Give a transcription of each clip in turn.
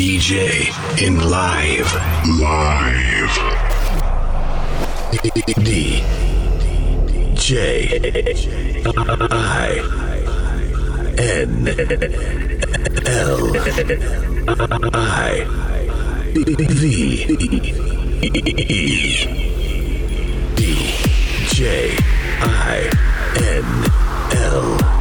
DJ in live. Live. D. J. I. N. L. I. V. E. D. J. I. N. L.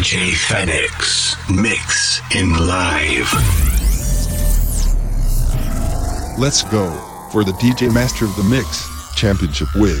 DJ Phoenix. Mix in live. Let's go for the DJ Master of the Mix Championship with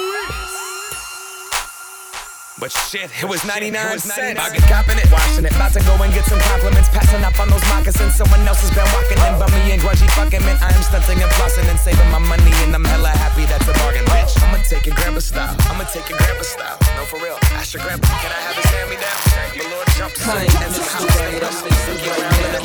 But shit, it was 99 cents. I get copping it, washing it. About to go and get some compliments. Passing up on those moccasins. Someone else has been walking in. Bummy and grungy fucking man. I am stunting and flossing and saving my money. And I'm hella happy that's a bargain, bitch. I'ma take your grandpa style. I'ma take your grandpa style. No, for real. Ask your grandpa, can I have his hand me down? The Lord jumps I ain't just right, I'm mixing right now.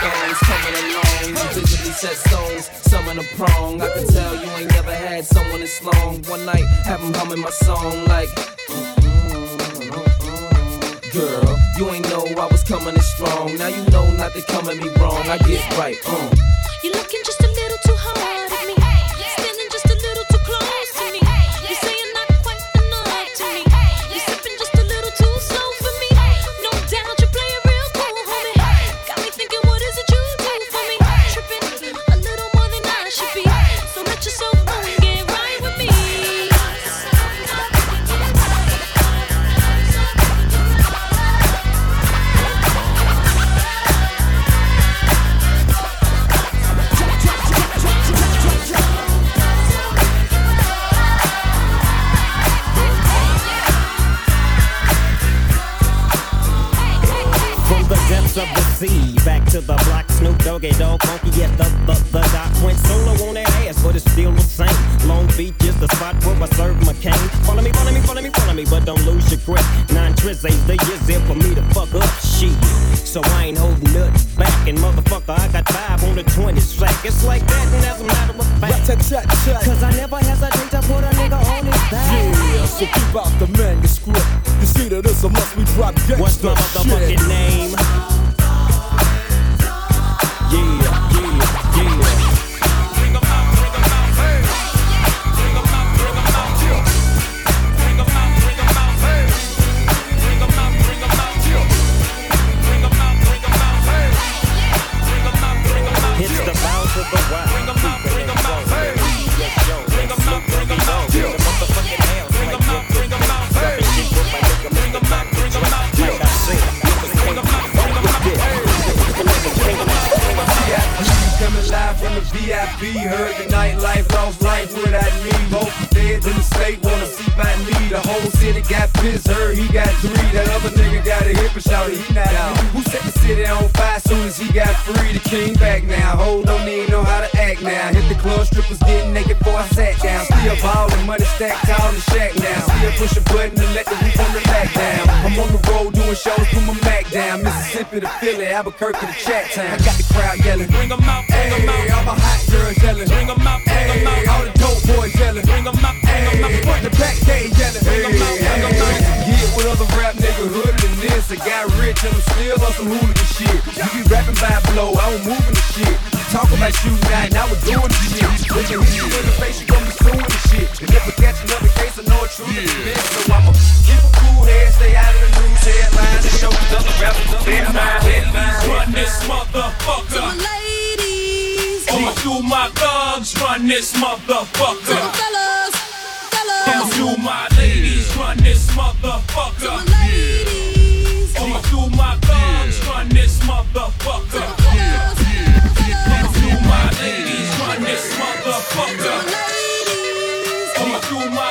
Gangs coming along, you visually set stones, some in a prong. I can tell you ain't never had someone this long. One night, have 'em humming my song like. Girl, you ain't know I was coming in strong. Now you know not to come at me wrong. I get right, uh. You're looking just a little too hard drop What's my motherfucking name? out in the shack now. Still push a button and let the roof on the back down. I'm on the road doing shows, put my Mac down. Mississippi to Philly, Albuquerque to Chat Town. I got the crowd yelling. Bring them out, bring them out. All my hot girls yelling. Bring them out, bring them out. All the dope boys yelling. Bring them out, bring them out. Front the back, they yelling. Bring them out, bring them out. Get with other rap nigga hooded than this. I got rich and I'm still on some hooligan shit. You be rapping by blow, I don't move in the shit. Talk about shooting out, now we're doing the shit. When you hit you in the face, you gonna be suing the shit. And if we catch another case, I know it's true. Yeah. So I'ma keep a cool head, stay out of the news headlines, and show the other rappers up there. Ladies, run this motherfucker. Ladies, I'ma do my thugs, run this motherfucker. fellas, I'ma do my ladies, run this motherfucker. ladies, I'ma do my thugs, run this motherfucker. I'ma do my ladies, run this motherfucker. I'ma my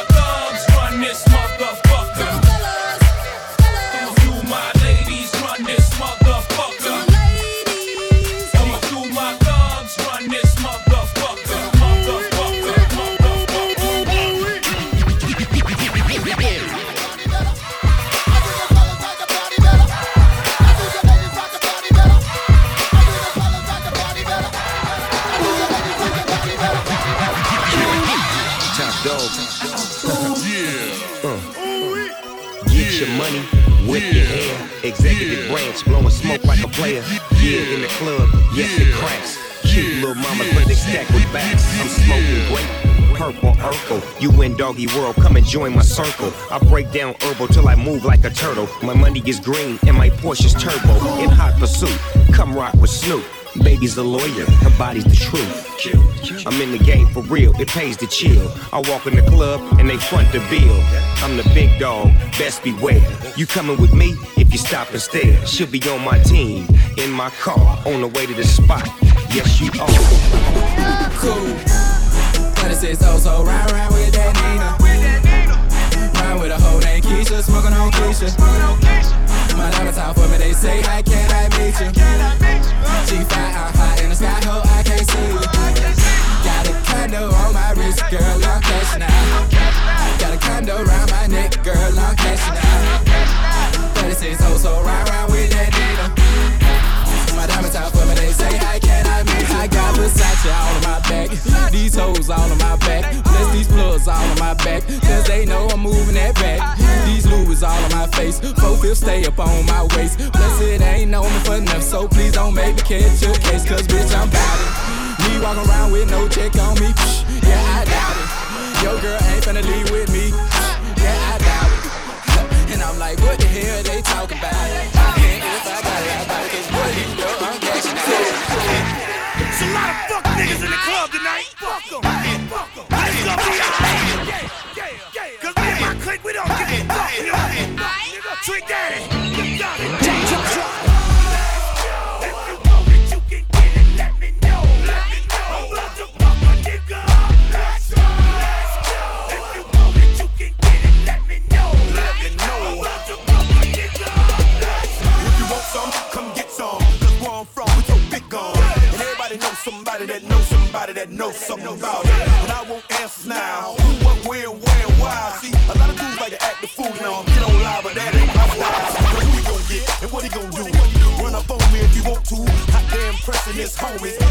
you in doggy world, come and join my circle. I break down herbal till I move like a turtle. My money is green and my Porsche's turbo. In hot pursuit, come rock with Snoop. Baby's the lawyer, her body's the truth. I'm in the game for real, it pays to chill. I walk in the club and they front the bill. I'm the big dog, best beware. You coming with me if you stop and stare. She'll be on my team, in my car, on the way to the spot. Yes, you are. Cool. 36 oh so ride, ride with that Nina. Ride with a hoe named Keisha, smoking on Keisha. My out for me, they say, How can I meet you? G5 out high in the sky, ho, I can't see you. Got a condo on my wrist, girl, I'm cashing out. Got a condo around my neck, girl, I'm cashing out. 36 oh so ride, ride with that Nina. My diamonds out for me, they say, How can I you? I got Versace all on my back. These hoes all on my back. Bless these plugs all on my back. Cause they know I'm moving that back. These Louis all on my face. Four fifths stay up on my waist. Bless it ain't known me for enough. So please don't make me catch your case. Cause bitch, I'm bout it. Me walking around with no check on me. Yeah, I doubt it. Your girl ain't finna leave with me. Yeah, I doubt it. And I'm like, what the hell they talking about? I got it, I got it. Cause. It's a lot of niggas in the club tonight. Cause me and my clique, we don't give a fuck. Trick Daddy. Got it. About it. And I want answers now. Who, what, where, where, why? See, a lot of dudes like to act the fool now. Get on live, but that ain't my. So who he gon' get and what he gon' do? Run up on me if you want to. Hot damn pressing his homies.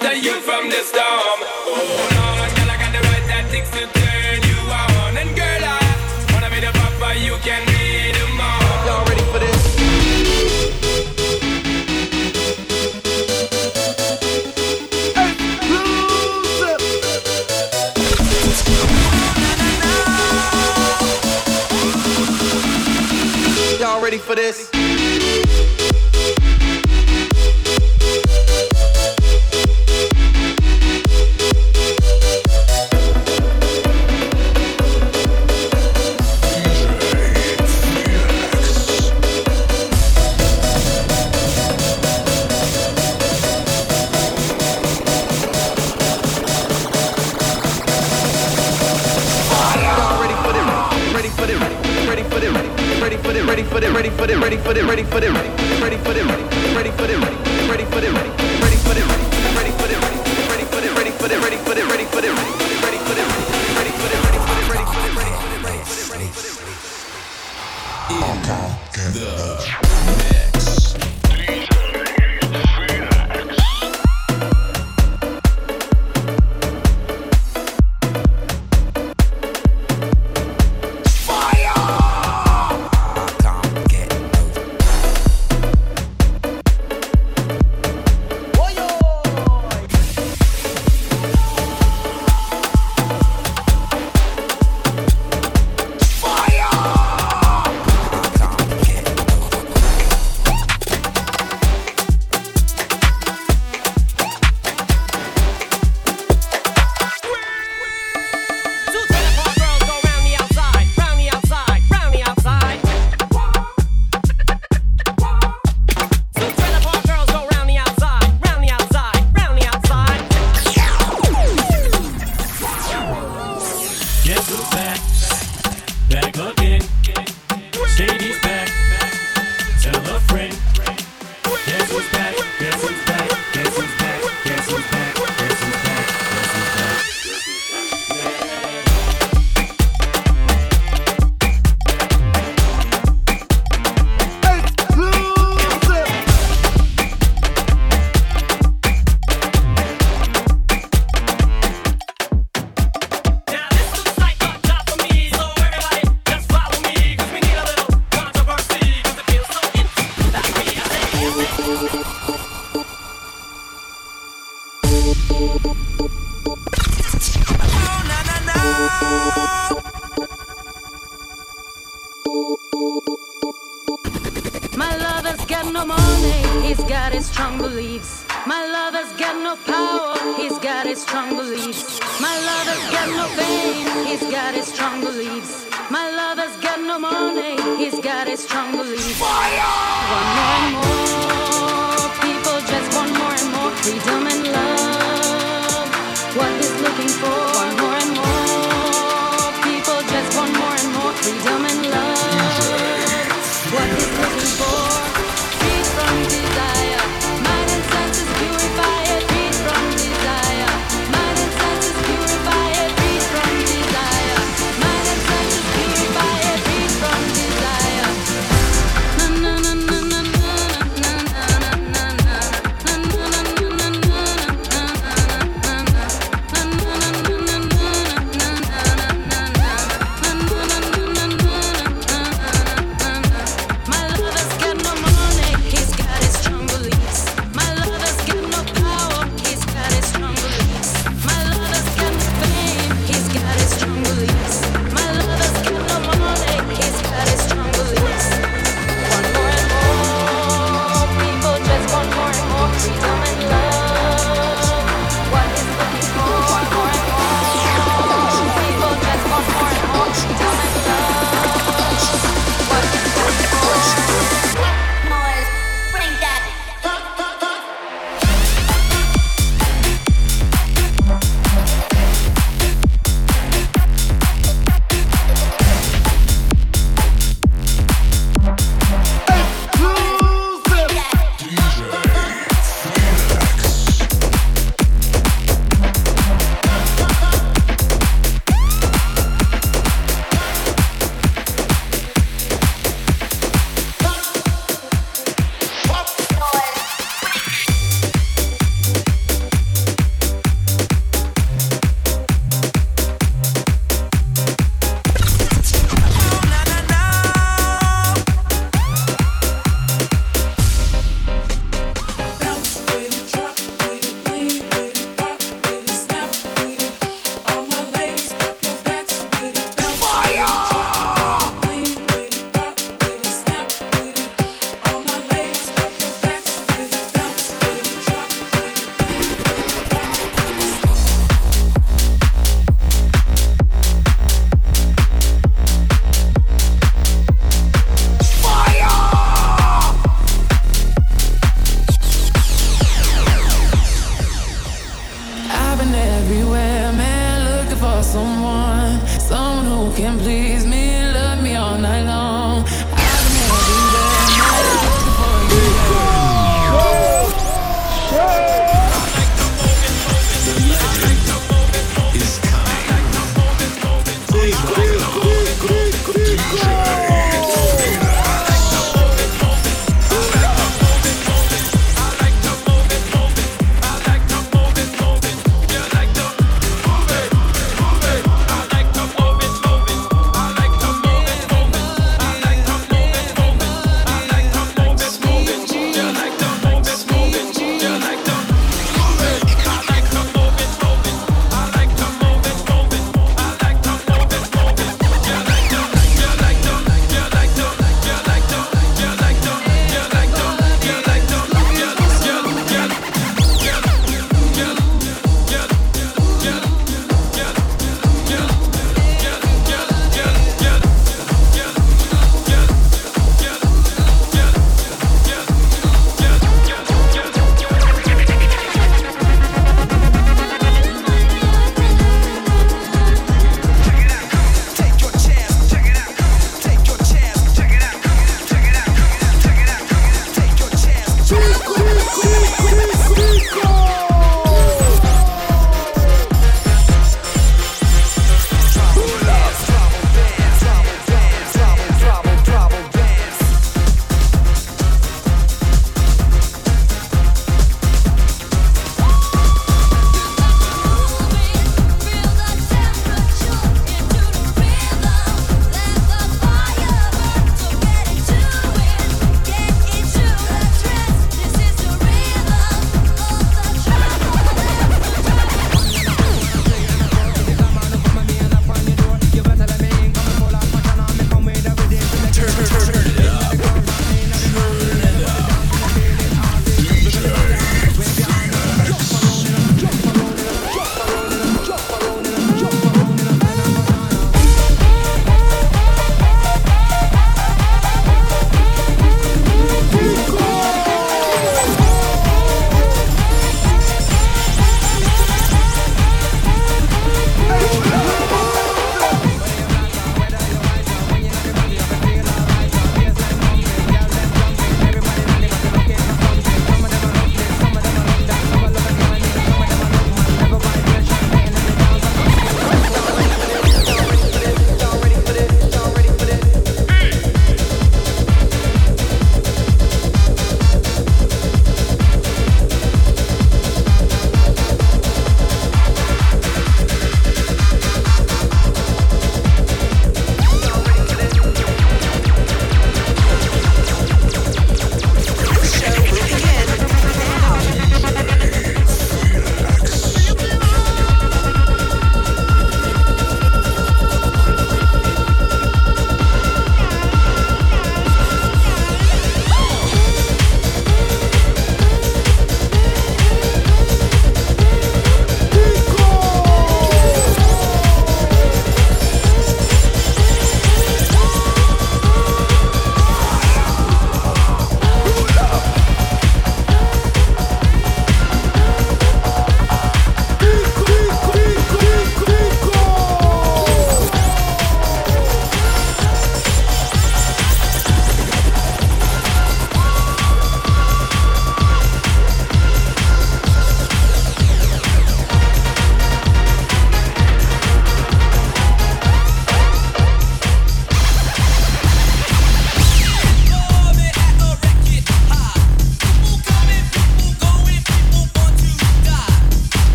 that you from this storm. Oh, strong belief.